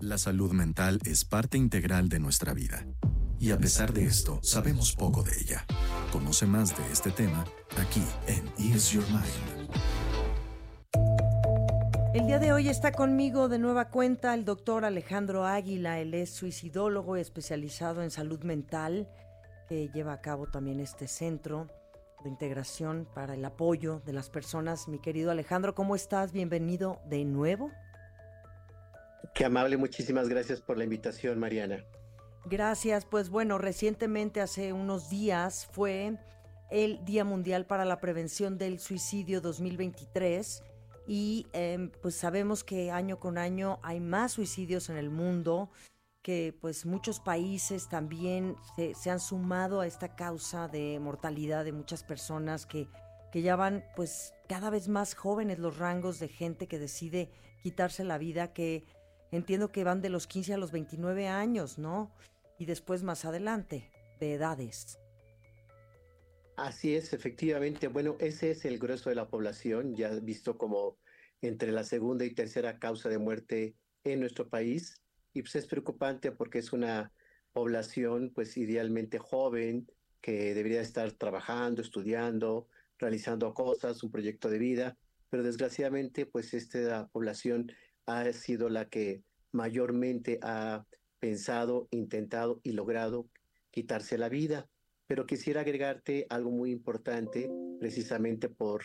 La salud mental es parte integral de nuestra vida. Y a pesar de esto, sabemos poco de ella. Conoce más de este tema aquí en Ease Your Mind. El día de hoy está conmigo de nueva cuenta el doctor Alejandro Águila. Él es suicidólogo especializado en salud mental, que lleva a cabo también este centro de integración para el apoyo de las personas. Mi querido Alejandro, ¿cómo estás? Bienvenido de nuevo. Qué amable, muchísimas gracias por la invitación, Mariana. Gracias, pues bueno, recientemente, hace unos días, fue el Día Mundial para la Prevención del Suicidio 2023 y em, pues sabemos que año con año hay más suicidios en el mundo, que pues muchos países también se, han sumado a esta causa de mortalidad de muchas personas que, que ya van pues cada vez más jóvenes los rangos de gente que decide quitarse la vida, que entiendo que van de los 15 a los 29 años, ¿no? Y después más adelante, de edades. Así es, efectivamente. Bueno, ese es el grueso de la población, ya visto como entre la segunda y tercera causa de muerte en nuestro país. Y pues es preocupante porque es una población pues idealmente joven que debería estar trabajando, estudiando, realizando cosas, un proyecto de vida, pero desgraciadamente pues esta población ha sido la que mayormente ha pensado, intentado y logrado quitarse la vida. Pero quisiera agregarte algo muy importante, precisamente por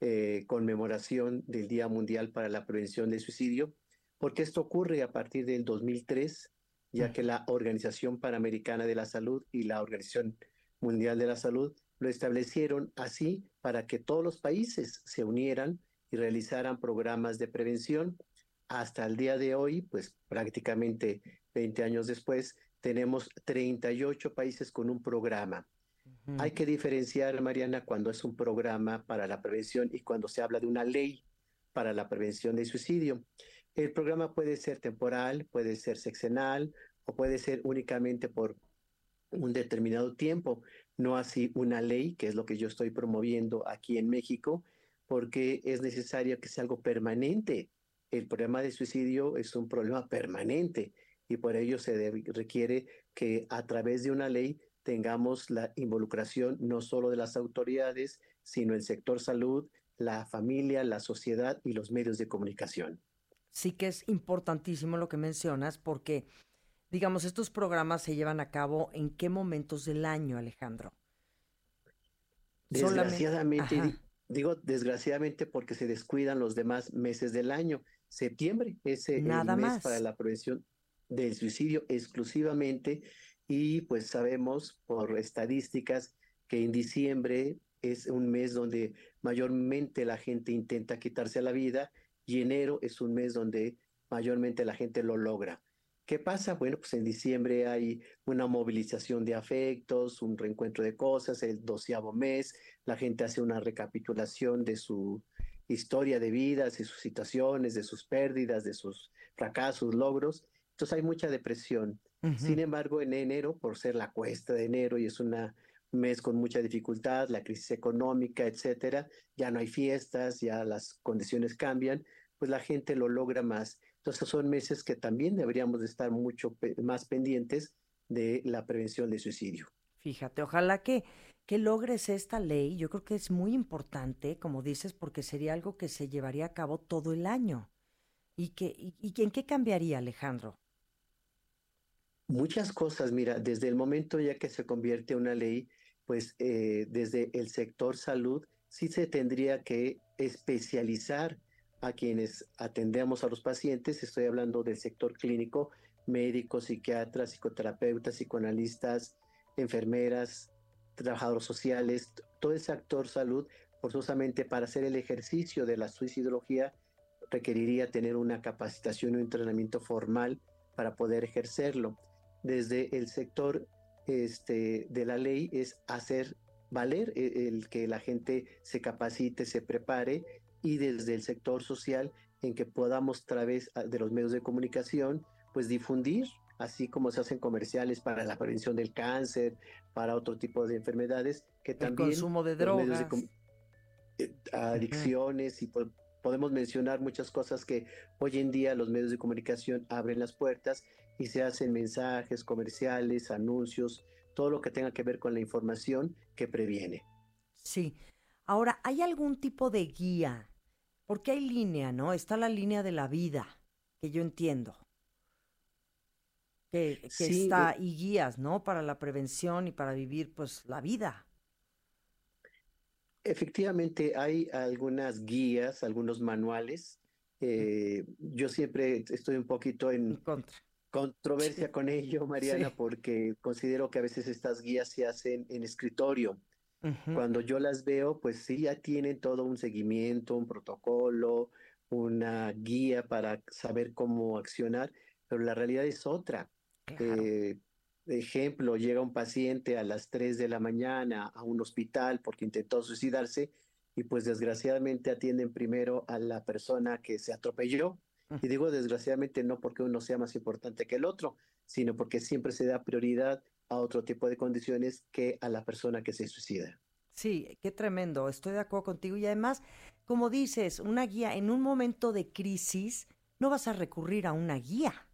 eh, conmemoración del Día Mundial para la Prevención del Suicidio, porque esto ocurre a partir del 2003, ya que la Organización Panamericana de la Salud y la Organización Mundial de la Salud lo establecieron así para que todos los países se unieran y realizaran programas de prevención. Hasta el día de hoy, pues prácticamente 20 años después, tenemos 38 países con un programa. Hay que diferenciar, Mariana, cuando es un programa para la prevención y cuando se habla de una ley para la prevención del suicidio. El programa puede ser temporal, puede ser sexenal o puede ser únicamente por un determinado tiempo, no así una ley, que es lo que yo estoy promoviendo aquí en México, porque es necesario que sea algo permanente. El problema de suicidio es un problema permanente y por ello se requiere que a través de una ley tengamos la involucración no solo de las autoridades, sino el sector salud, la familia, la sociedad y los medios de comunicación sí que es importantísimo lo que mencionas porque, digamos, estos programas se llevan a cabo en qué momentos del año, Alejandro. Desgraciadamente, digo desgraciadamente porque se descuidan los demás meses del año. Septiembre es el mes para la prevención del suicidio exclusivamente y pues sabemos por estadísticas que en diciembre es un mes donde mayormente la gente intenta quitarse la vida y enero es un mes donde mayormente la gente lo logra. ¿Qué pasa? Bueno, pues en diciembre hay una movilización de afectos, un reencuentro de cosas, el doceavo mes, la gente hace una recapitulación de su historia de vida, de sus situaciones, de sus pérdidas, de sus fracasos, logros. Entonces hay mucha depresión. Sin embargo, en enero, por ser la cuesta de enero y es un mes con mucha dificultad, la crisis económica, etcétera, ya no hay fiestas, ya las condiciones cambian, pues la gente lo logra más. Entonces son meses que también deberíamos de estar mucho más pendientes de la prevención de suicidio. Fíjate, ojalá que, que logres esta ley. Yo creo que es muy importante, como dices, porque sería algo que se llevaría a cabo todo el año. ¿Y, que, y, en qué cambiaría, Alejandro? Muchas cosas, mira, desde el momento ya que se convierte en una ley, pues eh, desde el sector salud sí se tendría que especializar a quienes atendemos a los pacientes, estoy hablando del sector clínico, médicos, psiquiatras, psicoterapeutas, psicoanalistas, enfermeras, trabajadores sociales, todo ese actor salud, forzosamente para hacer el ejercicio de la suicidología requeriría tener una capacitación o entrenamiento formal para poder ejercerlo. Desde el sector este, de la ley es hacer valer e, el que la gente se capacite, se prepare y desde el sector social en que podamos a través ah, de los medios de comunicación pues difundir así como se hacen comerciales para la prevención del cáncer, para otro tipo de enfermedades, que también... El consumo de drogas. Eh, adicciones y podemos mencionar muchas cosas que hoy en día los medios de comunicación abren las puertas y se hacen mensajes comerciales, anuncios, todo lo que tenga que ver con la información que previene. Sí. Ahora, ¿hay algún tipo de guía? Porque hay línea, ¿no? Está la línea de la vida, que yo entiendo. Que, está, eh y guías, ¿no? Para la prevención y para vivir, pues, la vida. Efectivamente, hay algunas guías, algunos manuales. Eh, yo siempre estoy un poquito en controversia con ello, Mariana, porque considero que a veces estas guías se hacen en escritorio. Cuando yo las veo, pues sí, ya tienen todo un seguimiento, un protocolo, una guía para saber cómo accionar, pero la realidad es otra. Eh, ejemplo, llega un paciente a las 3 de la mañana a un hospital porque intentó suicidarse y pues desgraciadamente atienden primero a la persona que se atropelló. Y digo desgraciadamente no porque uno sea más importante que el otro, sino porque siempre se da prioridad a otro tipo de condiciones que a la persona que se suicida. Sí, qué tremendo, estoy de acuerdo contigo. Y además, como dices, una guía en un momento de crisis, no vas a recurrir a una guía.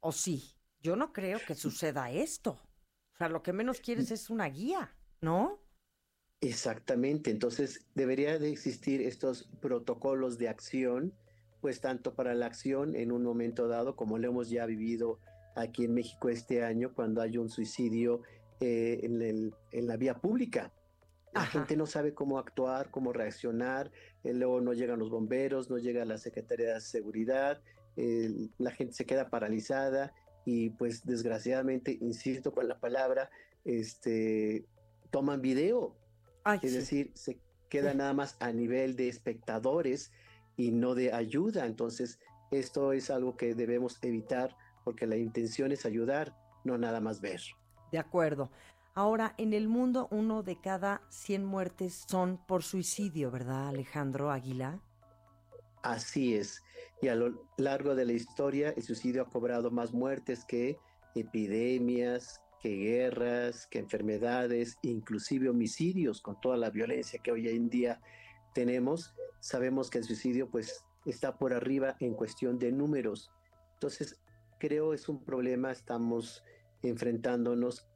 ¿O sí? yo no creo que suceda esto. O sea, lo que menos quieres es una guía, ¿no? Exactamente, entonces debería de existir estos protocolos de acción, pues tanto para la acción en un momento dado, como lo hemos ya vivido aquí en México este año, cuando hay un suicidio eh, en, la vía pública. La gente no sabe cómo actuar, cómo reaccionar, eh, luego no llegan los bomberos, no llega la Secretaría de Seguridad, la gente se queda paralizada y pues desgraciadamente, insisto con la palabra, este, toman video. es decir, se queda nada más a nivel de espectadores y no de ayuda. Entonces, esto es algo que debemos evitar porque la intención es ayudar, no nada más ver. De acuerdo. Ahora, en el mundo, uno de cada 100 muertes son por suicidio, ¿verdad, Alejandro Águila? Así es. Y a lo largo de la historia, el suicidio ha cobrado más muertes que epidemias, que guerras, que enfermedades, inclusive homicidios, con toda la violencia que hoy en día tenemos. Sabemos que el suicidio pues está por arriba en cuestión de números. Entonces, creo es un problema, estamos enfrentándonos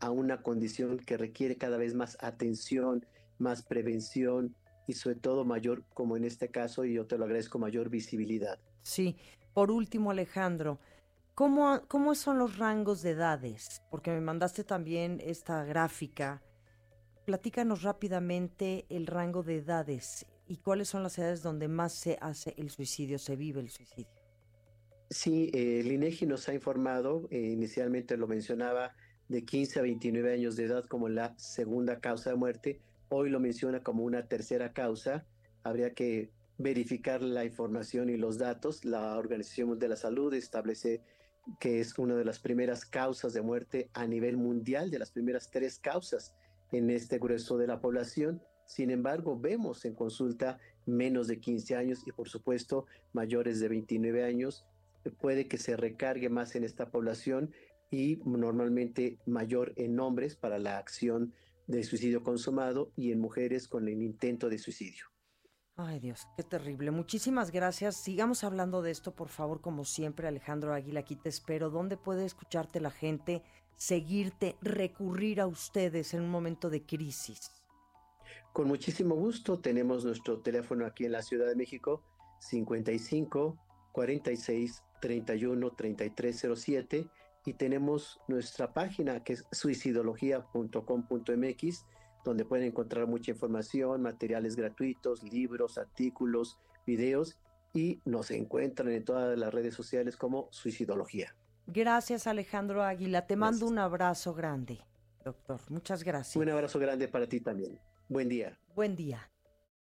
a una condición que requiere cada vez más atención, más prevención, y sobre todo mayor, como en este caso, y yo te lo agradezco, mayor visibilidad. Sí. Por último, Alejandro, ¿cómo, cómo son los rangos de edades? Porque me mandaste también esta gráfica. Platícanos rápidamente el rango de edades y cuáles son las edades donde más se hace el suicidio, se vive el suicidio. Sí, eh, el INEGI nos ha informado, eh, inicialmente lo mencionaba, de 15 a 29 años de edad como la segunda causa de muerte, hoy lo menciona como una tercera causa. Habría que verificar la información y los datos. La Organización de la Salud establece que es una de las primeras causas de muerte a nivel mundial, de las primeras tres causas en este grueso de la población. Sin embargo, vemos en consulta menos de 15 años y por supuesto mayores de 29 años. Puede que se recargue más en esta población y normalmente mayor en hombres para la acción de suicidio consumado y en mujeres con el intento de suicidio. Ay Dios, qué terrible. Muchísimas gracias. Sigamos hablando de esto, por favor, como siempre, Alejandro Águila, aquí te espero. ¿Dónde puede escucharte la gente, seguirte, recurrir a ustedes en un momento de crisis? Con muchísimo gusto. Tenemos nuestro teléfono aquí en la Ciudad de México, 55 46 31 3307 y tenemos nuestra página que es suicidología.com.mx donde pueden encontrar mucha información, materiales gratuitos, libros, artículos, videos y nos encuentran en todas las redes sociales como Suicidología. Gracias Alejandro Águila, te mando un abrazo grande, doctor. Muchas gracias. Un abrazo grande para ti también. Buen día. Buen día.